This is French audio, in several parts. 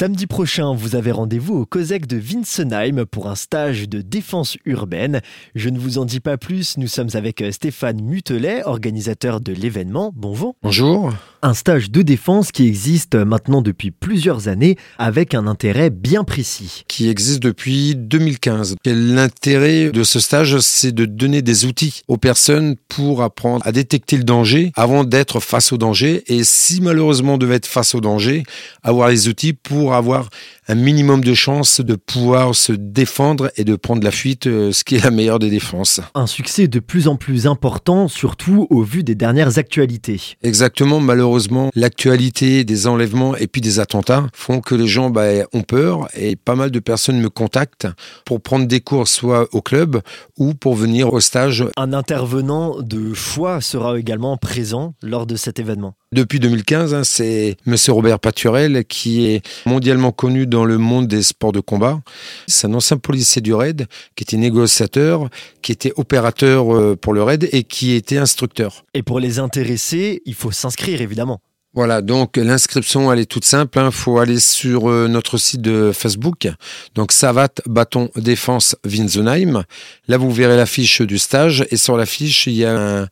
Samedi prochain, vous avez rendez-vous au COSEC de Winsenheim pour un stage de défense urbaine. Je ne vous en dis pas plus, nous sommes avec euh, Stéphane Mutelet, organisateur de l'événement. Bonjour. Bonjour. Un stage de défense qui existe maintenant depuis plusieurs années avec un intérêt bien précis. Qui existe depuis 2015. L'intérêt de ce stage, c'est de donner des outils aux personnes pour apprendre à détecter le danger avant d'être face au danger. Et si malheureusement on devait être face au danger, avoir les outils pour pour avoir un minimum de chances de pouvoir se défendre et de prendre la fuite, euh, ce qui est la meilleure des défenses. Un succès de plus en plus important, surtout au vu des dernières actualités. Exactement, malheureusement, l'actualité des enlèvements et puis des attentats font que les gens bah, ont peur et pas mal de personnes me contactent pour prendre des cours soit au club ou pour venir au stage. Un intervenant de choix sera également présent lors de cet événement. Depuis 2015, hein, c'est Monsieur Robert Paturel qui est mondialement connu dans le monde des sports de combat. C'est un ancien policier du RAID qui était négociateur, qui était opérateur euh, pour le RAID et qui était instructeur. Et pour les intéressés, il faut s'inscrire évidemment. Voilà, donc l'inscription, elle est toute simple. Il hein. faut aller sur euh, notre site de Facebook, donc Savat Bâton Défense Winsenheim. Là, vous verrez la fiche du stage et sur la fiche, il y a un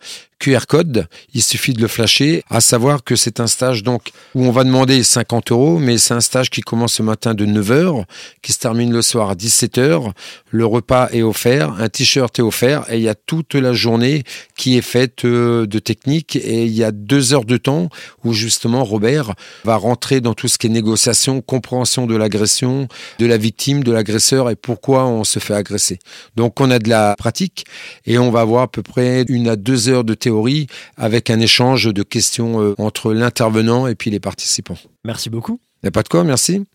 QR il suffit de le flasher, à savoir que c'est un stage donc où on va demander 50 euros, mais c'est un stage qui commence ce matin de 9h, qui se termine le soir à 17h, le repas est offert, un t-shirt est offert, et il y a toute la journée qui est faite euh, de technique, et il y a deux heures de temps où justement Robert va rentrer dans tout ce qui est négociation, compréhension de l'agression, de la victime, de l'agresseur, et pourquoi on se fait agresser. Donc on a de la pratique, et on va avoir à peu près une à deux heures de théorie avec un échange de questions euh, entre l'intervenant et puis les participants. Merci beaucoup. Il n'y a pas de quoi, merci.